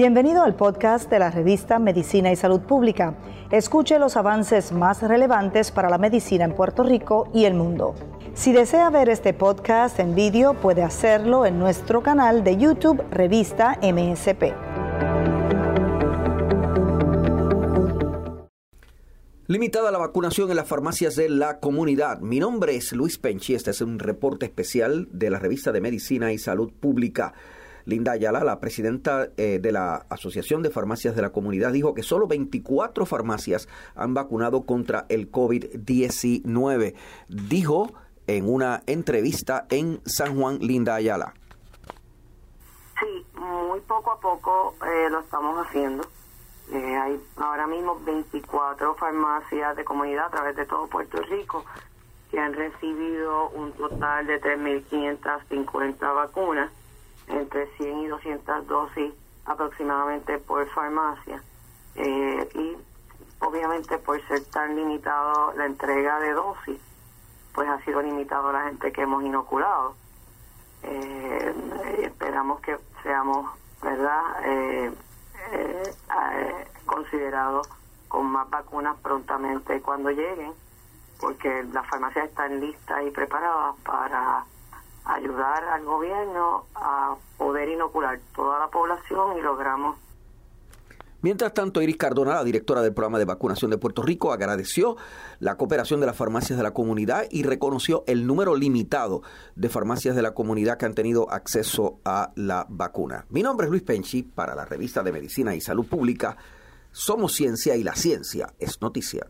Bienvenido al podcast de la revista Medicina y Salud Pública. Escuche los avances más relevantes para la medicina en Puerto Rico y el mundo. Si desea ver este podcast en vídeo, puede hacerlo en nuestro canal de YouTube Revista MSP. Limitada la vacunación en las farmacias de la comunidad. Mi nombre es Luis Penchi. Este es un reporte especial de la revista de Medicina y Salud Pública. Linda Ayala, la presidenta eh, de la Asociación de Farmacias de la Comunidad, dijo que solo 24 farmacias han vacunado contra el COVID-19. Dijo en una entrevista en San Juan, Linda Ayala. Sí, muy poco a poco eh, lo estamos haciendo. Eh, hay ahora mismo 24 farmacias de comunidad a través de todo Puerto Rico que han recibido un total de 3.550 vacunas entre 100 y 200 dosis aproximadamente por farmacia. Eh, y obviamente por ser tan limitado la entrega de dosis, pues ha sido limitado la gente que hemos inoculado. Eh, esperamos que seamos, ¿verdad?, eh, considerados con más vacunas prontamente cuando lleguen, porque las farmacias están listas y preparadas para ayudar al gobierno a inocular toda la población y logramos Mientras tanto, Iris Cardona, la directora del programa de vacunación de Puerto Rico, agradeció la cooperación de las farmacias de la comunidad y reconoció el número limitado de farmacias de la comunidad que han tenido acceso a la vacuna. Mi nombre es Luis Penchi para la revista de Medicina y Salud Pública. Somos ciencia y la ciencia es noticia.